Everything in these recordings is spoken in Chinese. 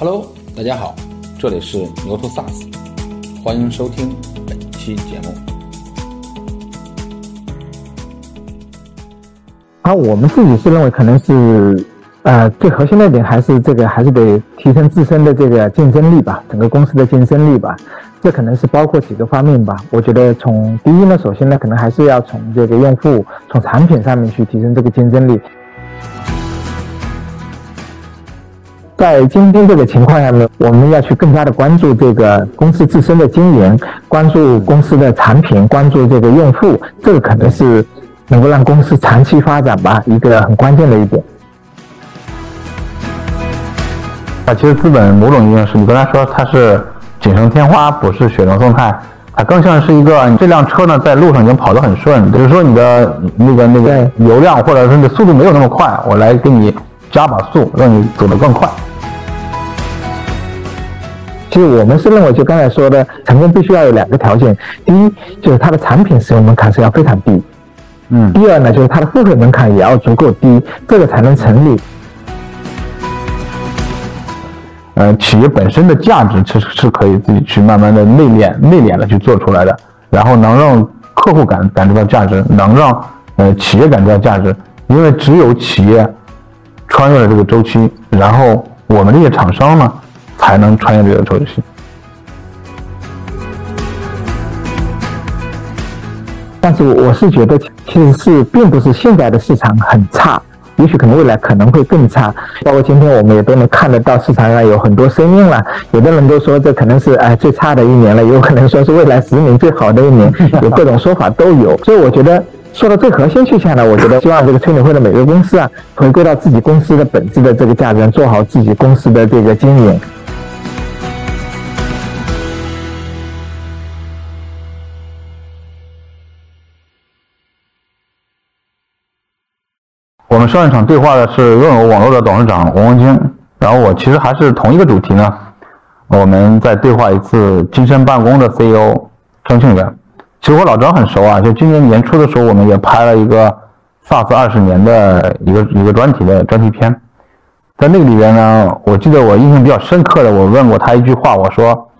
Hello，大家好，这里是牛头 SaaS，欢迎收听本期节目。啊，我们自己是认为可能是，呃，最核心的一点还是这个，还是得提升自身的这个竞争力吧，整个公司的竞争力吧。这可能是包括几个方面吧。我觉得从第一呢，首先呢，可能还是要从这个用户、从产品上面去提升这个竞争力。在今天这个情况下呢，我们要去更加的关注这个公司自身的经营，关注公司的产品，关注这个用户，这个可能是。能够让公司长期发展吧，一个很关键的一点。啊，其实资本某种意义上是你刚才说它是锦上添花，不是雪中送炭，它更像是一个你这辆车呢在路上已经跑得很顺，比如说你的那个那个油量或者是你的速度没有那么快，我来给你加把速，让你走得更快。其实我们是认为，就刚才说的，成功必须要有两个条件，第一就是它的产品使用门槛是要非常低。嗯，第二呢，就是它的付费门槛也要足够低，这个才能成立。呃，企业本身的价值其实是可以自己去慢慢的内敛、内敛的去做出来的，然后能让客户感感觉到价值，能让呃企业感觉到价值，因为只有企业穿越了这个周期，然后我们这些厂商呢，才能穿越这个周期。但是我是觉得，其实是并不是现在的市场很差，也许可能未来可能会更差。包括今天我们也都能看得到市场上有很多声音了，有的人都说这可能是哎最差的一年了，有可能说是未来十年最好的一年，有各种说法都有。所以我觉得说到最核心去向呢，我觉得希望这个吹牛会的每个公司啊，回归到自己公司的本质的这个价值，做好自己公司的这个经营。我们上一场对话的是润欧网络的董事长王文京，然后我其实还是同一个主题呢，我们再对话一次金山办公的 CEO 张庆元。其实我老张很熟啊，就今年年初的时候，我们也拍了一个 SaaS 二十年的一个一个专题的专题片，在那个里边呢，我记得我印象比较深刻的，我问过他一句话，我说，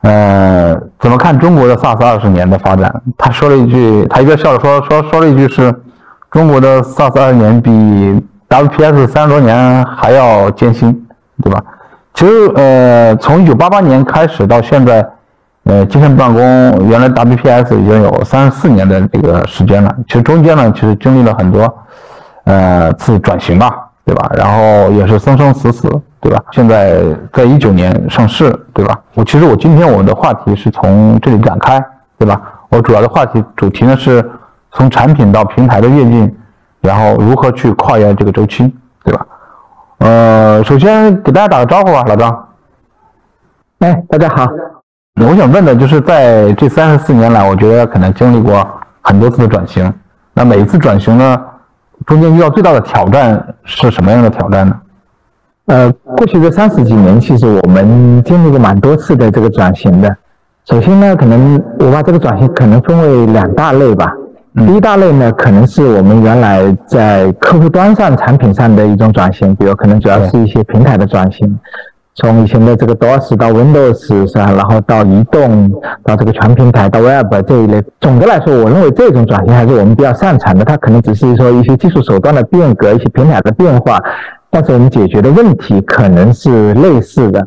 呃，怎么看中国的 SaaS 二十年的发展？他说了一句，他一边笑着说说说了一句是。中国的 SaaS 二年比 WPS 三十多年还要艰辛，对吧？其实，呃，从一九八八年开始到现在，呃，精神办公原来 WPS 已经有三十四年的这个时间了。其实中间呢，其实经历了很多，呃，次转型吧，对吧？然后也是生生死死，对吧？现在在一九年上市，对吧？我其实我今天我的话题是从这里展开，对吧？我主要的话题主题呢是。从产品到平台的跃进，然后如何去跨越这个周期，对吧？呃，首先给大家打个招呼吧，老张。哎，大家好。我想问的就是，在这三十四年来，我觉得可能经历过很多次的转型。那每一次转型呢，中间遇到最大的挑战是什么样的挑战呢？呃，过去这三十几年，其实我们经历过蛮多次的这个转型的。首先呢，可能我把这个转型可能分为两大类吧。第一大类呢，可能是我们原来在客户端上产品上的一种转型，比如可能主要是一些平台的转型，从以前的这个 DOS 到 Windows 是吧，然后到移动，到这个全平台，到 Web 这一类。总的来说，我认为这种转型还是我们比较擅长的。它可能只是说一些技术手段的变革，一些平台的变化，但是我们解决的问题可能是类似的。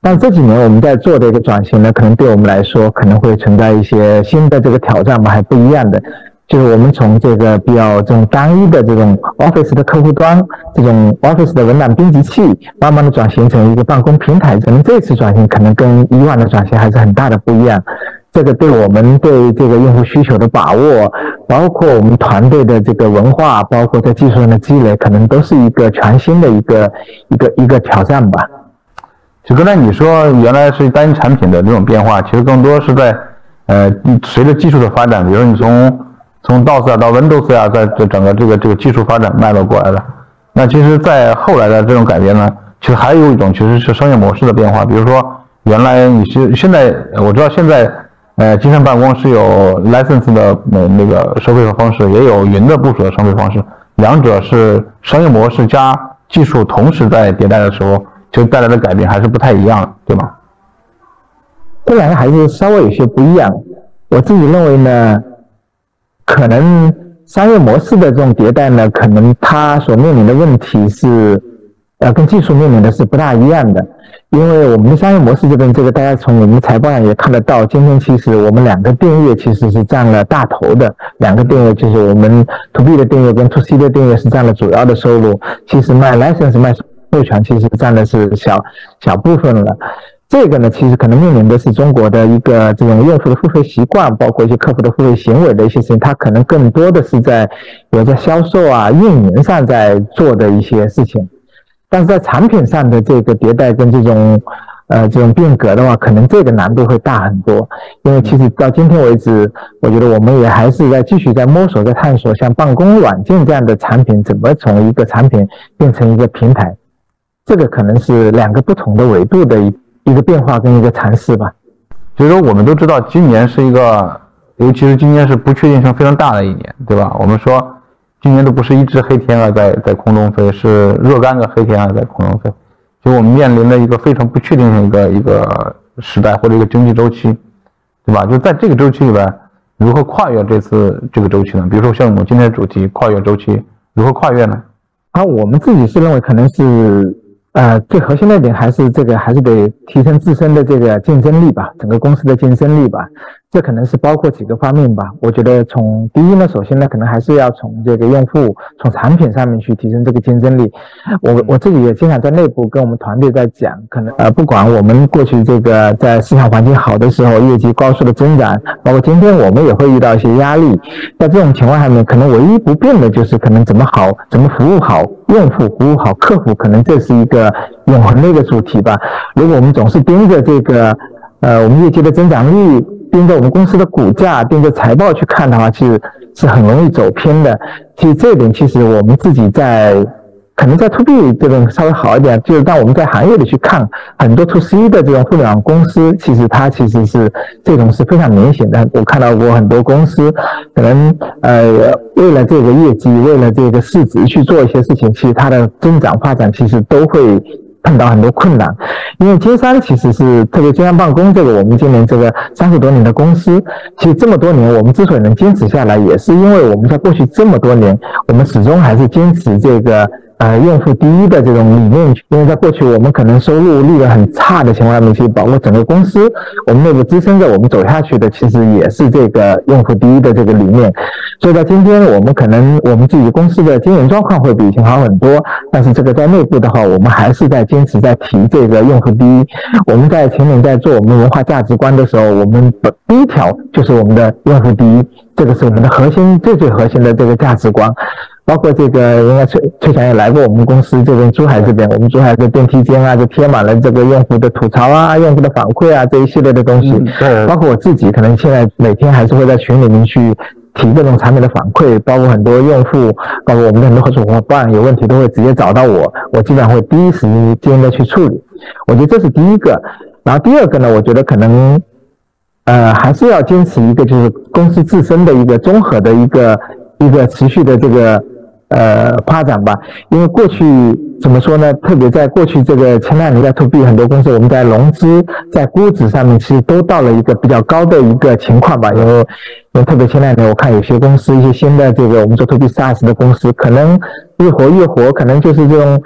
但这几年我们在做的一个转型呢，可能对我们来说可能会存在一些新的这个挑战吧，还不一样的。就是我们从这个比较这种单一的这种 Office 的客户端，这种 Office 的文档编辑器，慢慢的转型成一个办公平台。可能这次转型可能跟以往的转型还是很大的不一样。这个对我们对这个用户需求的把握，包括我们团队的这个文化，包括在技术上的积累，可能都是一个全新的一个一个一个挑战吧。就刚才你说原来是单一产品的这种变化，其实更多是在呃随着技术的发展，比如你从从 DOS 啊到 Windows 啊，在这整个这个这个技术发展脉络过来的。那其实，在后来的这种改变呢，其实还有一种其实是商业模式的变化。比如说，原来你是现在我知道现在，呃，金山办公是有 license 的那那个收费的方式，也有云的部署的收费方式。两者是商业模式加技术同时在迭代的时候，其实带来的改变还是不太一样，对吗？这两个还是稍微有些不一样。我自己认为呢，可能商业模式的这种迭代呢，可能它所面临的问题是，呃，跟技术面临的是不大一样的。因为我们的商业模式这边，这个大家从我们财报上也看得到，今天其实我们两个订阅其实是占了大头的，两个订阅就是我们 To B 的订阅跟 To C 的订阅是占了主要的收入，其实卖 license 卖授权其实占的是小小部分了。这个呢，其实可能面临的是中国的一个这种用户的付费习惯，包括一些客户的付费行为的一些事情，它可能更多的是在有在销售啊、运营上在做的一些事情，但是在产品上的这个迭代跟这种呃这种变革的话，可能这个难度会大很多，因为其实到今天为止，我觉得我们也还是在继续在摸索、在探索，像办公软件这样的产品怎么从一个产品变成一个平台，这个可能是两个不同的维度的一。一个变化跟一个尝试吧。其实我们都知道，今年是一个，尤其是今年是不确定性非常大的一年，对吧？我们说，今年都不是一只黑天鹅在在空中飞，是若干个黑天鹅在空中飞。就我们面临了一个非常不确定性一个一个时代或者一个经济周期，对吧？就在这个周期里边，如何跨越这次这个周期呢？比如说像我们今天的主题，跨越周期，如何跨越呢？啊，我们自己是认为可能是。呃，最核心的一点还是这个，还是得提升自身的这个竞争力吧，整个公司的竞争力吧。这可能是包括几个方面吧。我觉得从第一呢，首先呢，可能还是要从这个用户、从产品上面去提升这个竞争力。我我自己也经常在内部跟我们团队在讲，可能呃，不管我们过去这个在市场环境好的时候，业绩高速的增长，包括今天我们也会遇到一些压力。在这种情况下面，可能唯一不变的就是可能怎么好，怎么服务好用户，服务好客户，可能这是一个永恒的一个主题吧。如果我们总是盯着这个呃，我们业绩的增长率。盯着我们公司的股价，盯着财报去看的话，其实是很容易走偏的。其实这一点，其实我们自己在可能在 to B 这边稍微好一点，就是当我们在行业里去看很多 to C 的这种互联网公司，其实它其实是这种是非常明显的。我看到过很多公司，可能呃为了这个业绩，为了这个市值去做一些事情，其实它的增长发展其实都会。碰到很多困难，因为金山其实是特别金山办公这个我们今年这个三十多年的公司，其实这么多年我们之所以能坚持下来，也是因为我们在过去这么多年，我们始终还是坚持这个。呃，用户第一的这种理念，因为在过去我们可能收入利润很差的情况下面，其实包括整个公司，我们内部支撑着我们走下去的，其实也是这个用户第一的这个理念。所以在今天，我们可能我们自己公司的经营状况会比以前好很多，但是这个在内部的话，我们还是在坚持在提这个用户第一。我们在前面在做我们文化价值观的时候，我们的第一条就是我们的用户第一，这个是我们的核心最最核心的这个价值观。包括这个，应该崔崔强也来过我们公司这边珠海这边，我们珠海的电梯间啊，就贴满了这个用户的吐槽啊、用户的反馈啊这一系列的东西。对。包括我自己，可能现在每天还是会在群里面去提各种产品的反馈，包括很多用户，包括我们的很多合作伙伴有问题都会直接找到我，我基本上会第一时间的去处理。我觉得这是第一个。然后第二个呢，我觉得可能，呃，还是要坚持一个就是公司自身的一个综合的一个一个持续的这个。呃，发展吧，因为过去怎么说呢？特别在过去这个前两年在 to B 很多公司，我们在融资、在估值上面，其实都到了一个比较高的一个情况吧。因为，因为特别前两年，我看有些公司，一些新的这个我们做 to B SaaS 的公司，可能越活越活，可能就是这种。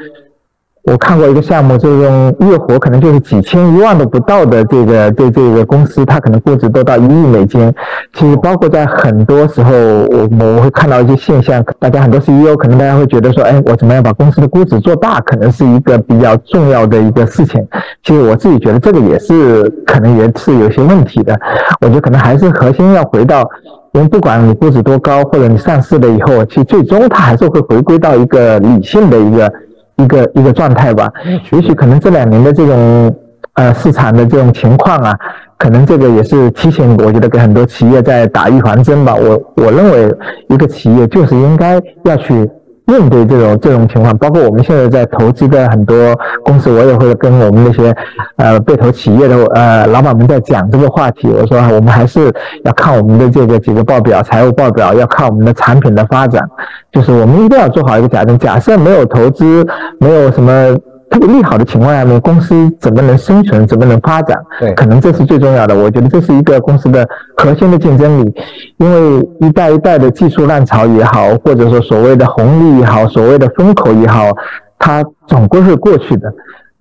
我看过一个项目，就是用月活可能就是几千一万都不到的这个对这个公司，它可能估值都到一亿美金。其实包括在很多时候，我我会看到一些现象，大家很多 CEO 可能大家会觉得说，哎，我怎么样把公司的估值做大，可能是一个比较重要的一个事情。其实我自己觉得这个也是可能也是有些问题的。我觉得可能还是核心要回到，因为不管你估值多高，或者你上市了以后，其实最终它还是会回归到一个理性的一个。一个一个状态吧，也许可能这两年的这种呃市场的这种情况啊，可能这个也是提醒，我觉得给很多企业在打预防针吧。我我认为一个企业就是应该要去。面对这种这种情况，包括我们现在在投资的很多公司，我也会跟我们那些呃被投企业的呃老板们在讲这个话题。我说我们还是要看我们的这个几个报表，财务报表，要看我们的产品的发展。就是我们一定要做好一个假定，假设没有投资，没有什么特别利好的情况下面，公司怎么能生存，怎么能发展？对，可能这是最重要的。我觉得这是一个公司的核心的竞争力，因为一代一代的技术浪潮也好，或者说所谓的红利也好，所谓的风口也好，它总归是过去的。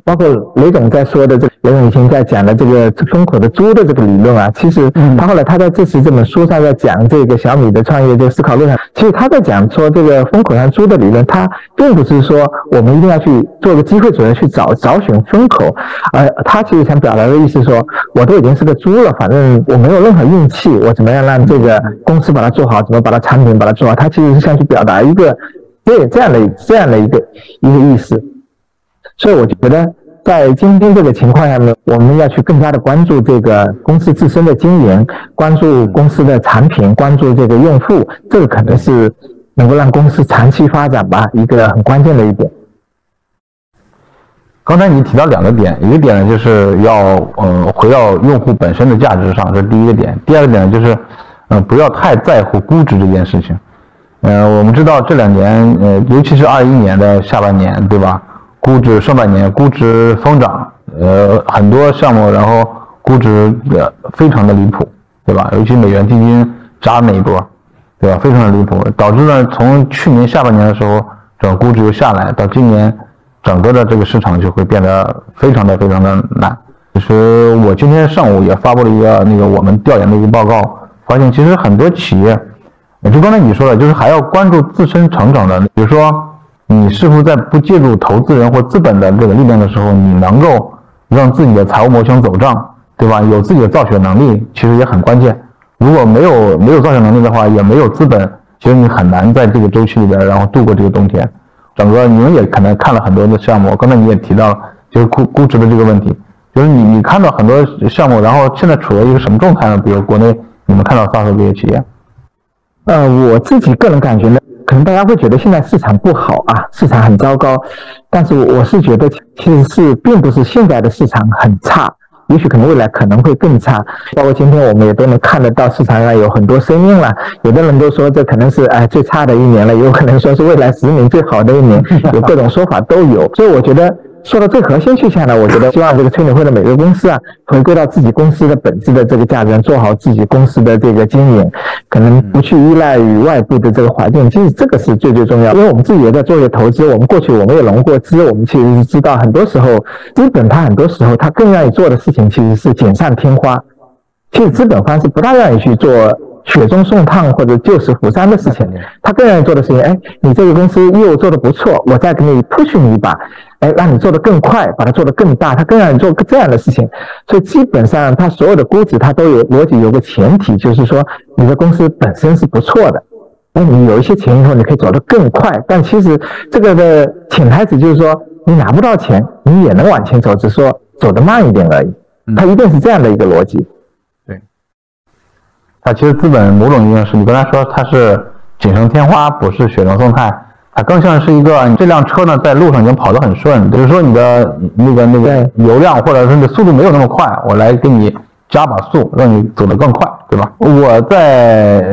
包括雷总在说的这，雷总以前在讲的这个风口的猪的这个理论啊，其实他后来他在这次这本书上在讲这个小米的创业这个思考路上，其实他在讲说这个风口上猪的理论，他并不是说我们一定要去做个机会主义去找找选风口，而他其实想表达的意思说，我都已经是个猪了，反正我没有任何运气，我怎么样让这个公司把它做好，怎么把它产品把它做好，他其实是想去表达一个对这样的这样的一个一个意思。所以我觉得，在今天这个情况下面，我们要去更加的关注这个公司自身的经营，关注公司的产品，关注这个用户，这个可能是能够让公司长期发展吧，一个很关键的一点。刚才你提到两个点，一个点呢就是要呃回到用户本身的价值上，这是第一个点；第二个点呢就是，呃不要太在乎估值这件事情。呃，我们知道这两年，呃尤其是二一年的下半年，对吧？估值上半年估值疯涨，呃，很多项目然后估值呃非常的离谱，对吧？尤其美元基金扎那一波，对吧？非常的离谱，导致呢从去年下半年的时候，整个估值又下来，到今年整个的这个市场就会变得非常的非常的难。其实我今天上午也发布了一个那个我们调研的一个报告，发现其实很多企业，就刚才你说的，就是还要关注自身成长的，比如说。你是否在不借助投资人或资本的这个力量的时候，你能够让自己的财务模型走账，对吧？有自己的造血能力，其实也很关键。如果没有没有造血能力的话，也没有资本，其实你很难在这个周期里边，然后度过这个冬天。整个你们也可能看了很多的项目，刚才你也提到，就是估估值的这个问题，就是你你看到很多项目，然后现在处于一个什么状态呢？比如国内你们看到 SaaS 这些企业，呃，我自己个人感觉呢。可能大家会觉得现在市场不好啊，市场很糟糕，但是我是觉得其实是并不是现在的市场很差，也许可能未来可能会更差。包括今天我们也都能看得到市场上有很多声音了，有的人都说这可能是哎最差的一年了，也有可能说是未来十年最好的一年，有各种说法都有。所以我觉得。说到最核心去下呢，我觉得希望这个催委会的每个公司啊，回归到自己公司的本质的这个价值，做好自己公司的这个经营，可能不去依赖于外部的这个环境，其实这个是最最重要。因为我们自己也在做一些投资，我们过去我们也融过资，我们其实是知道，很多时候资本它很多时候它更愿意做的事情其实是锦上添花，其实资本方是不大愿意去做。雪中送炭或者救死扶伤的事情，他更愿意做的事情。哎，你这个公司业务做得不错，我再给你 push 你一把，哎，让你做得更快，把它做得更大。它更让你做这样的事情。所以基本上，它所有的估值，它都有逻辑，有个前提，就是说你的公司本身是不错的。那你有一些钱以后，你可以走得更快。但其实这个的潜台词就是说，你拿不到钱，你也能往前走，只是说走得慢一点而已。它一定是这样的一个逻辑。它其实资本某种意义上是你刚才说它是锦上添花，不是雪中送炭，它更像是一个这辆车呢在路上已经跑得很顺，比如说你的那个那个油量或者是你的速度没有那么快，我来给你加把速，让你走得更快，对吧？我在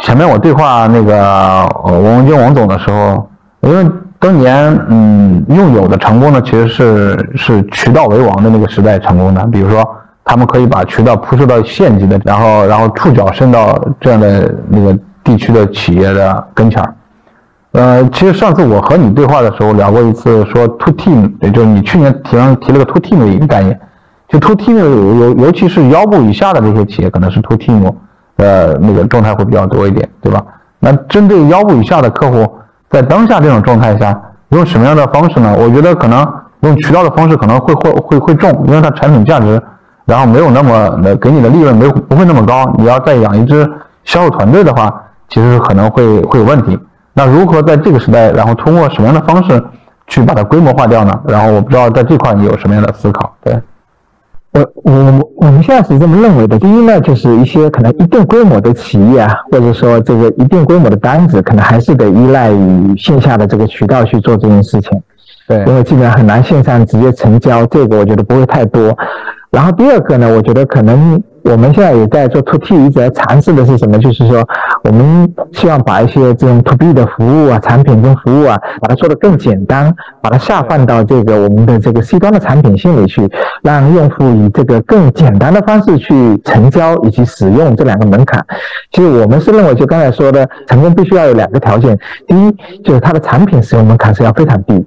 前面我对话那个王文军王总的时候，因为当年嗯用友的成功呢，其实是是渠道为王的那个时代成功的，比如说。他们可以把渠道铺设到县级的，然后然后触角伸到这样的那个地区的企业的跟前儿。呃，其实上次我和你对话的时候聊过一次，说 to team，也就是你去年提上提了个 to team 的一个概念。就 to team 有尤尤其是腰部以下的这些企业，可能是 to team，呃，那个状态会比较多一点，对吧？那针对腰部以下的客户，在当下这种状态下，用什么样的方式呢？我觉得可能用渠道的方式可能会会会会重，因为它产品价值。然后没有那么的给你的利润没不会那么高，你要再养一支销售团队的话，其实可能会会有问题。那如何在这个时代，然后通过什么样的方式去把它规模化掉呢？然后我不知道在这块你有什么样的思考？对，我我我们现在是这么认为的。第一呢，就是一些可能一定规模的企业啊，或者说这个一定规模的单子，可能还是得依赖于线下的这个渠道去做这件事情。对，因为基本上很难线上直接成交，这个我觉得不会太多。然后第二个呢，我觉得可能我们现在也在做 To T，一直在尝试的是什么？就是说，我们希望把一些这种 To B 的服务啊、产品跟服务啊，把它做得更简单，把它下放到这个我们的这个 C 端的产品线里去，让用户以这个更简单的方式去成交以及使用这两个门槛。其实我们是认为，就刚才说的，成功必须要有两个条件：第一，就是它的产品使用门槛是要非常低。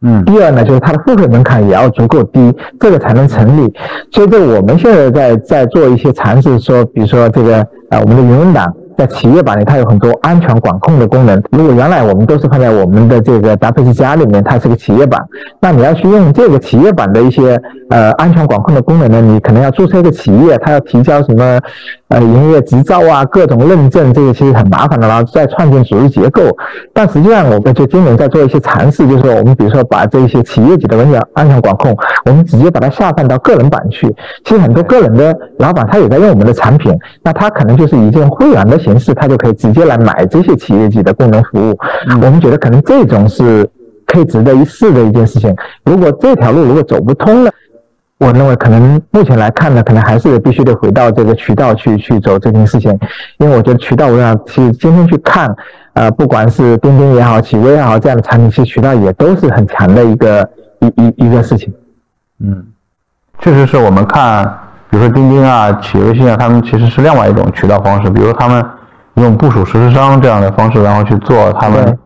嗯，第二呢，就是它的付费门槛也要足够低，这个才能成立。所以，这我们现在在在做一些尝试，说，比如说这个啊，我们的云文档。在企业版里，它有很多安全管控的功能。如果原来我们都是放在我们的这个达佩斯家里面，它是个企业版，那你要去用这个企业版的一些呃安全管控的功能呢，你可能要注册一个企业，它要提交什么呃营业执照啊，各种认证，这个其实很麻烦的，然后再创建组织结构。但实际上，我们就今年在做一些尝试，就是说我们比如说把这些企业级的文件安全管控，我们直接把它下放到个人版去。其实很多个人的老板他也在用我们的产品，那他可能就是以这种会员的。形式，他就可以直接来买这些企业级的功能服务。我们觉得可能这种是可以值得一试的一件事情。如果这条路如果走不通了，我认为可能目前来看呢，可能还是必须得回到这个渠道去去走这件事情。因为我觉得渠道，我想去今天去看，呃，不管是钉钉也好，企微也好，这样的产品，其实渠道也都是很强的一个一一一个事情。嗯，确实是我们看，比如说钉钉啊、企业微信啊，他们其实是另外一种渠道方式，比如他们。用部署实施商这样的方式，然后去做他们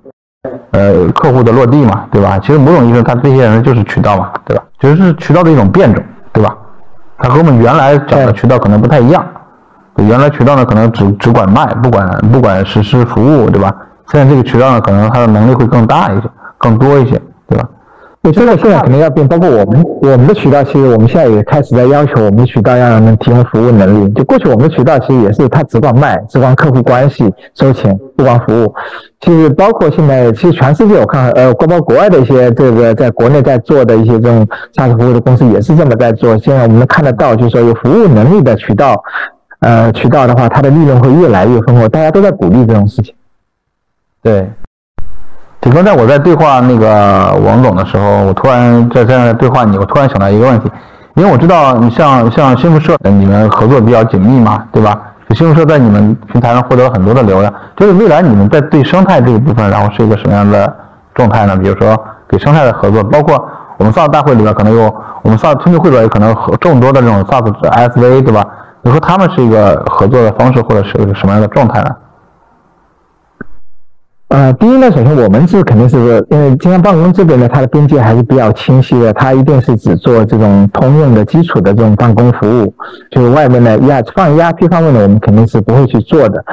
呃客户的落地嘛，对吧？其实某种意义上，他这些人就是渠道嘛，对吧？其实是渠道的一种变种，对吧？它和我们原来讲的渠道可能不太一样。原来渠道呢，可能只只管卖，不管不管实施服务，对吧？现在这个渠道呢，可能它的能力会更大一些，更多一些，对吧？对，这个现在肯定要变，包括我们我们的渠道，其实我们现在也开始在要求我们的渠道要能提供服务能力。就过去我们的渠道其实也是他只管卖，只管客户关系收钱，不管服务。其实包括现在，其实全世界我看，呃，包括国外的一些这个在国内在做的一些这种 SaaS 服务的公司也是这么在做。现在我们能看得到，就是说有服务能力的渠道，呃，渠道的话，它的利润会越来越丰厚，大家都在鼓励这种事情。对。你说在我在对话那个王总的时候，我突然在这样对话你，我突然想到一个问题，因为我知道你像像新富社，你们合作比较紧密嘛，对吧？新富社在你们平台上获得了很多的流量，就是未来你们在对生态这一部分，然后是一个什么样的状态呢？比如说给生态的合作，包括我们 SaaS 大会里边可能有我们 SaaS 通讯会里边可能和众多的这种 SaaS SV，对吧？你说他们是一个合作的方式，或者是一个什么样的状态呢？呃，第一呢，首先我们是肯定是因为金山办公这边呢，它的边界还是比较清晰的，它一定是只做这种通用的基础的这种办公服务，就是外面的 E R 放 ERP 方面呢，我们肯定是不会去做的。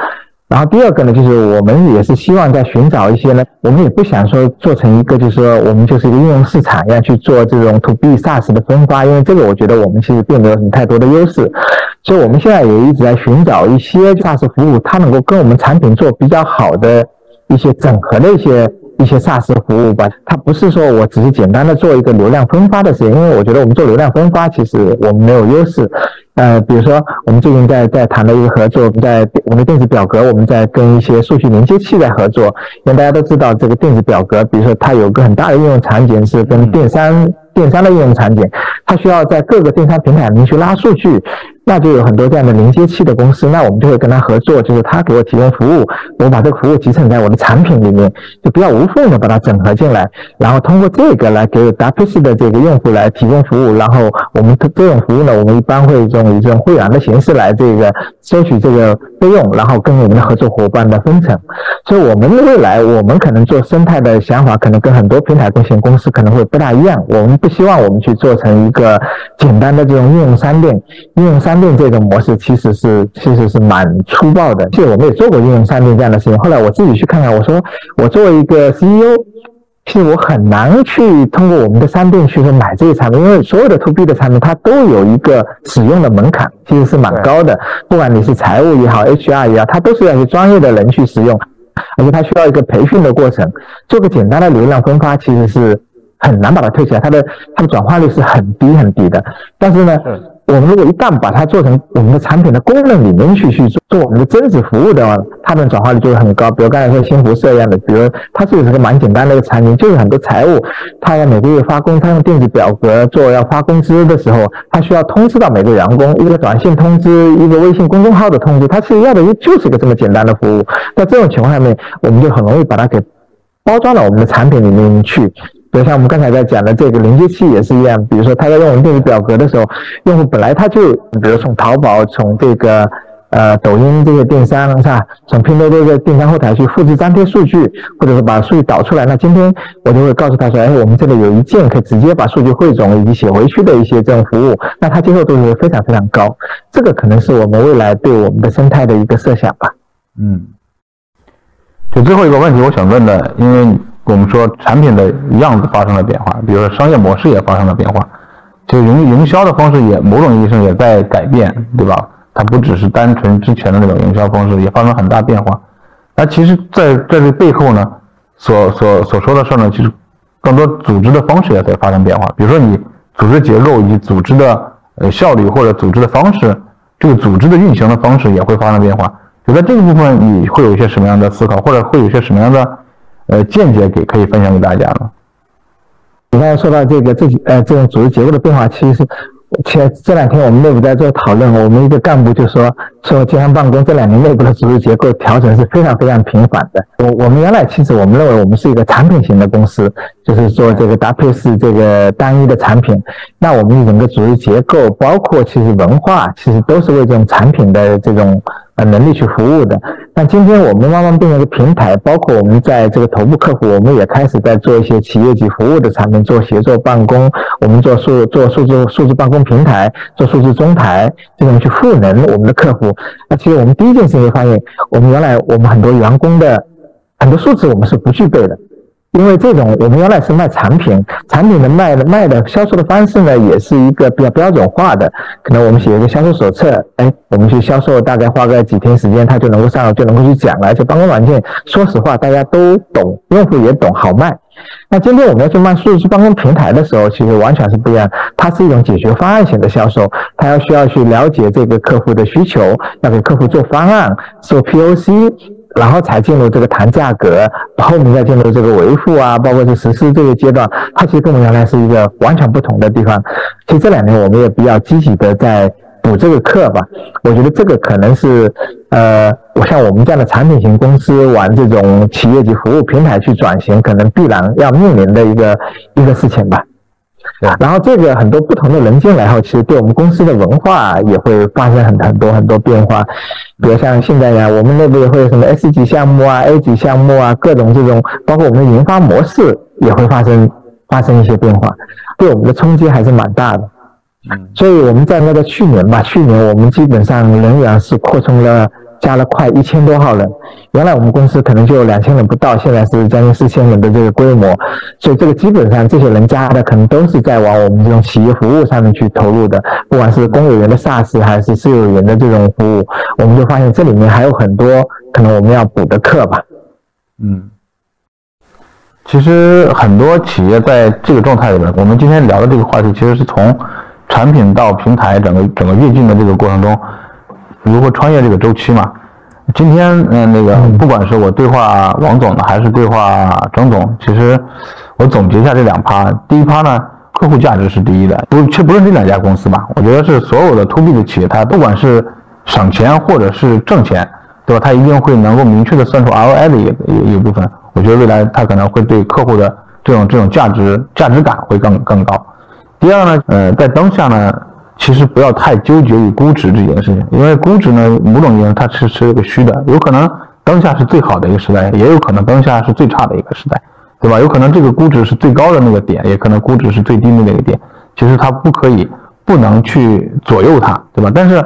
然后第二个呢，就是我们也是希望在寻找一些呢，我们也不想说做成一个，就是说我们就是一个应用市场要去做这种 To B SaaS 的分发，因为这个我觉得我们其实并没有什么太多的优势，所以我们现在也一直在寻找一些 SaaS 服务，它能够跟我们产品做比较好的。一些整合的一些一些 SaaS 服务吧，它不是说我只是简单的做一个流量分发的事情，因为我觉得我们做流量分发其实我们没有优势。呃，比如说我们最近在在谈的一个合作，我们在我们的电子表格，我们在跟一些数据连接器在合作。因为大家都知道这个电子表格，比如说它有个很大的应用场景是跟电商电商的应用场景，它需要在各个电商平台里面去拉数据。那就有很多这样的连接器的公司，那我们就会跟他合作，就是他给我提供服务，我把这个服务集成在我的产品里面，就比较无缝的把它整合进来，然后通过这个来给达佩斯的这个用户来提供服务，然后我们这种服务呢，我们一般会这种以这种会员的形式来这个收取这个费用，然后跟我们的合作伙伴的分成。所以，我们未来我们可能做生态的想法，可能跟很多平台有限公司可能会不大一样。我们不希望我们去做成一个简单的这种应用商店，应用商。店这种模式其实是其实是蛮粗暴的，其实我们也做过应用商店这样的事情。后来我自己去看看，我说我作为一个 CEO，其实我很难去通过我们的商店去说买这些产品，因为所有的 To B 的产品它都有一个使用的门槛，其实是蛮高的。不管你是财务也好，HR 也好，它都是要一些专业的人去使用，而且它需要一个培训的过程。做个简单的流量分发其实是很难把它推起来，它的它的转化率是很低很低的。但是呢，我们如果一旦把它做成我们的产品的功能里面去去做做我们的增值服务的话，它的转化率就会很高。比如刚才说新湖社一样的，比如它是一个蛮简单的一个产品，就是很多财务，他要每个月发工，他用电子表格做要发工资的时候，他需要通知到每个员工一个短信通知，一个微信公众号的通知，他其实要的就是一个这么简单的服务。在这种情况下面，我们就很容易把它给包装到我们的产品里面去。就像我们刚才在讲的这个连接器也是一样，比如说他在用我们电子表格的时候，用户本来他就，比如从淘宝、从这个呃抖音这些电商是吧，从拼多多的电商后台去复制粘贴数据，或者是把数据导出来，那今天我就会告诉他说，哎，我们这里有一键可以直接把数据汇总以及写回去的一些这种服务，那他接受度会非常非常高。这个可能是我们未来对我们的生态的一个设想吧。嗯，就最后一个问题，我想问的，因为。我们说产品的样子发生了变化，比如说商业模式也发生了变化，就营营销的方式也某种意义上也在改变，对吧？它不只是单纯之前的那种营销方式，也发生很大变化。那其实在在这背后呢，所所所说的事呢，其实更多组织的方式也在发生变化。比如说你组织结构以及组织的呃效率或者组织的方式，这个组织的运行的方式也会发生变化。就在这个部分，你会有一些什么样的思考，或者会有一些什么样的？呃，间接给可以分享给大家了。你刚才说到这个，这呃这种组织结构的变化，其实，前这两天我们内部在做讨论，我们一个干部就说，说经常办公这两年内部的组织结构调整是非常非常频繁的。我我们原来其实我们认为我们是一个产品型的公司，就是做这个搭配式这个单一的产品。那我们整个组织结构，包括其实文化，其实都是为这种产品的这种。呃，能力去服务的。但今天我们慢慢变成一个平台，包括我们在这个头部客户，我们也开始在做一些企业级服务的产品，做协作办公，我们做数做数字数字办公平台，做数字中台，这种去赋能我们的客户。那其实我们第一件事情发现，我们原来我们很多员工的很多数字我们是不具备的。因为这种，我们原来是卖产品，产品的卖的卖的销售的方式呢，也是一个比较标准化的。可能我们写一个销售手册，哎，我们去销售，大概花个几天时间，他就能够上，就能够去讲了。而且办公软件，说实话，大家都懂，用户也懂，好卖。那今天我们要去卖数字办公平台的时候，其实完全是不一样。它是一种解决方案型的销售，它要需要去了解这个客户的需求，要给客户做方案，做 POC。然后才进入这个谈价格，后面再进入这个维护啊，包括是实施这个阶段，它其实跟我们原来是一个完全不同的地方。其实这两年我们也比较积极的在补这个课吧。我觉得这个可能是，呃，我像我们这样的产品型公司往这种企业级服务平台去转型，可能必然要面临的一个一个事情吧。然后这个很多不同的人进来后，其实对我们公司的文化也会发生很很多很多变化。比如像现在呀，我们内部也会有什么 S 级项目啊、A 级项目啊，各种这种，包括我们的研发模式也会发生发生一些变化，对我们的冲击还是蛮大的。所以我们在那个去年吧，去年我们基本上仍然是扩充了。加了快一千多号人，原来我们公司可能就两千人不到，现在是将近四千人的这个规模，所以这个基本上这些人加的可能都是在往我们这种企业服务上面去投入的，不管是公有云的 SaaS 还是私有云的这种服务，我们就发现这里面还有很多可能我们要补的课吧。嗯，其实很多企业在这个状态里面，我们今天聊的这个话题，其实是从产品到平台整个整个跃进的这个过程中。如何穿越这个周期嘛？今天嗯，那个不管是我对话王总呢，还是对话张总，其实我总结一下这两趴。第一趴呢，客户价值是第一的，不，其实不是这两家公司吧，我觉得是所有的 to B 的企业，它不管是省钱或者是挣钱，对吧？它一定会能够明确的算出 ROI 的一一一部分。我觉得未来它可能会对客户的这种这种价值价值感会更更高。第二呢，呃，在当下呢。其实不要太纠结于估值这件事情，因为估值呢，某种意义上它是是一个虚的，有可能当下是最好的一个时代，也有可能当下是最差的一个时代，对吧？有可能这个估值是最高的那个点，也可能估值是最低的那个点。其实它不可以，不能去左右它，对吧？但是，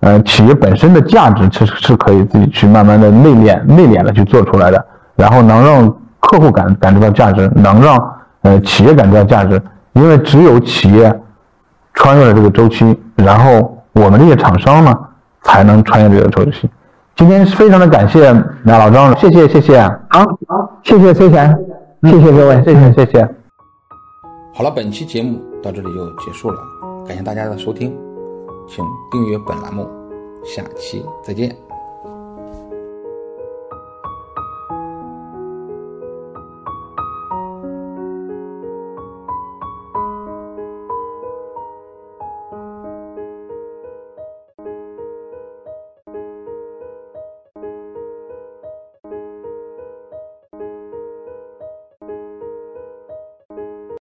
呃，企业本身的价值其实是可以自己去慢慢的内敛、内敛的去做出来的，然后能让客户感感知到价值，能让呃企业感知到价值，因为只有企业。穿越了这个周期，然后我们这些厂商呢，才能穿越这个周期。今天非常的感谢那老张，谢谢谢谢，好，好，谢谢崔贤，谢谢各位，谢谢谢谢。好了，本期节目到这里就结束了，感谢大家的收听，请订阅本栏目，下期再见。